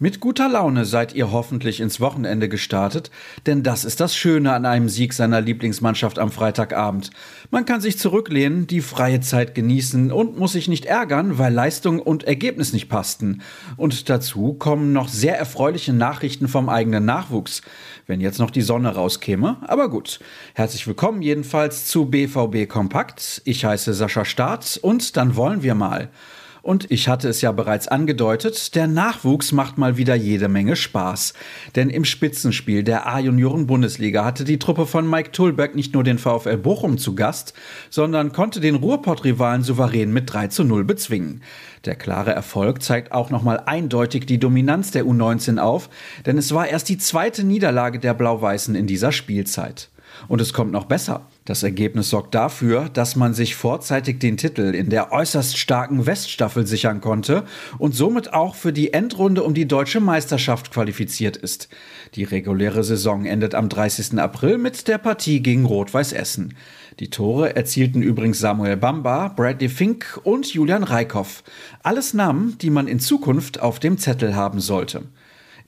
Mit guter Laune seid ihr hoffentlich ins Wochenende gestartet, denn das ist das Schöne an einem Sieg seiner Lieblingsmannschaft am Freitagabend. Man kann sich zurücklehnen, die freie Zeit genießen und muss sich nicht ärgern, weil Leistung und Ergebnis nicht passten. Und dazu kommen noch sehr erfreuliche Nachrichten vom eigenen Nachwuchs, wenn jetzt noch die Sonne rauskäme. Aber gut. Herzlich willkommen jedenfalls zu BVB Kompakt. Ich heiße Sascha Staat und dann wollen wir mal. Und ich hatte es ja bereits angedeutet, der Nachwuchs macht mal wieder jede Menge Spaß. Denn im Spitzenspiel der A-Junioren-Bundesliga hatte die Truppe von Mike Tulberg nicht nur den VfL Bochum zu Gast, sondern konnte den Ruhrpott-Rivalen souverän mit 3 zu 0 bezwingen. Der klare Erfolg zeigt auch nochmal eindeutig die Dominanz der U19 auf, denn es war erst die zweite Niederlage der Blau-Weißen in dieser Spielzeit. Und es kommt noch besser. Das Ergebnis sorgt dafür, dass man sich vorzeitig den Titel in der äußerst starken Weststaffel sichern konnte und somit auch für die Endrunde um die deutsche Meisterschaft qualifiziert ist. Die reguläre Saison endet am 30. April mit der Partie gegen Rot-Weiß Essen. Die Tore erzielten übrigens Samuel Bamba, Bradley Fink und Julian Reikhoff. Alles Namen, die man in Zukunft auf dem Zettel haben sollte.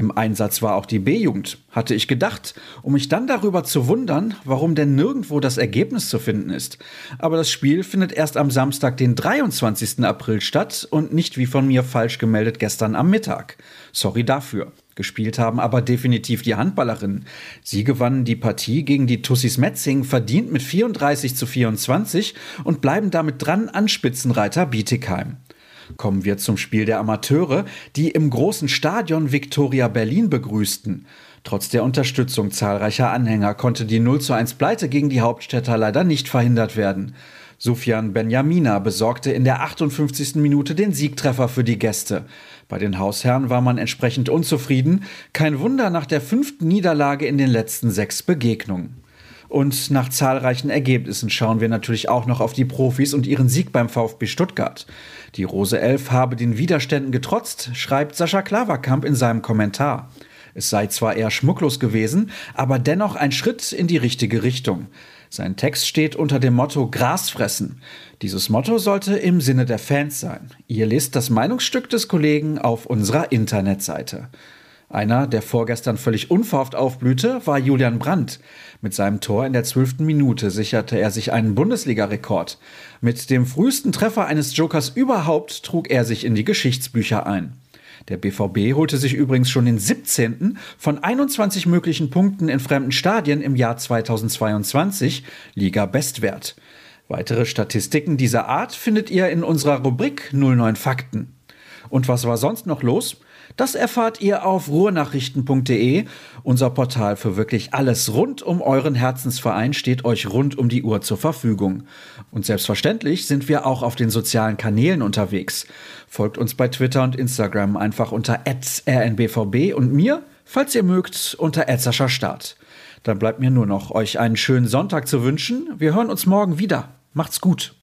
Im Einsatz war auch die B-Jugend, hatte ich gedacht, um mich dann darüber zu wundern, warum denn nirgendwo das Ergebnis zu finden ist. Aber das Spiel findet erst am Samstag, den 23. April statt und nicht wie von mir falsch gemeldet gestern am Mittag. Sorry dafür. Gespielt haben aber definitiv die Handballerinnen. Sie gewannen die Partie gegen die Tussis Metzing verdient mit 34 zu 24 und bleiben damit dran an Spitzenreiter Bietigheim. Kommen wir zum Spiel der Amateure, die im großen Stadion Victoria Berlin begrüßten. Trotz der Unterstützung zahlreicher Anhänger konnte die 0 zu 1 Pleite gegen die Hauptstädter leider nicht verhindert werden. Sufjan Benjamina besorgte in der 58. Minute den Siegtreffer für die Gäste. Bei den Hausherren war man entsprechend unzufrieden. Kein Wunder nach der fünften Niederlage in den letzten sechs Begegnungen. Und nach zahlreichen Ergebnissen schauen wir natürlich auch noch auf die Profis und ihren Sieg beim VfB Stuttgart. Die Rose Elf habe den Widerständen getrotzt, schreibt Sascha Klaverkamp in seinem Kommentar. Es sei zwar eher schmucklos gewesen, aber dennoch ein Schritt in die richtige Richtung. Sein Text steht unter dem Motto Gras fressen. Dieses Motto sollte im Sinne der Fans sein. Ihr lest das Meinungsstück des Kollegen auf unserer Internetseite. Einer, der vorgestern völlig unverhofft aufblühte, war Julian Brandt. Mit seinem Tor in der zwölften Minute sicherte er sich einen Bundesliga-Rekord. Mit dem frühesten Treffer eines Jokers überhaupt trug er sich in die Geschichtsbücher ein. Der BVB holte sich übrigens schon den 17. von 21 möglichen Punkten in fremden Stadien im Jahr 2022 Liga Bestwert. Weitere Statistiken dieser Art findet ihr in unserer Rubrik 09 Fakten. Und was war sonst noch los? Das erfahrt ihr auf ruhrnachrichten.de. Unser Portal für wirklich alles rund um euren Herzensverein steht euch rund um die Uhr zur Verfügung. Und selbstverständlich sind wir auch auf den sozialen Kanälen unterwegs. Folgt uns bei Twitter und Instagram einfach unter rnbvb und mir, falls ihr mögt, unter Start. Dann bleibt mir nur noch, euch einen schönen Sonntag zu wünschen. Wir hören uns morgen wieder. Macht's gut.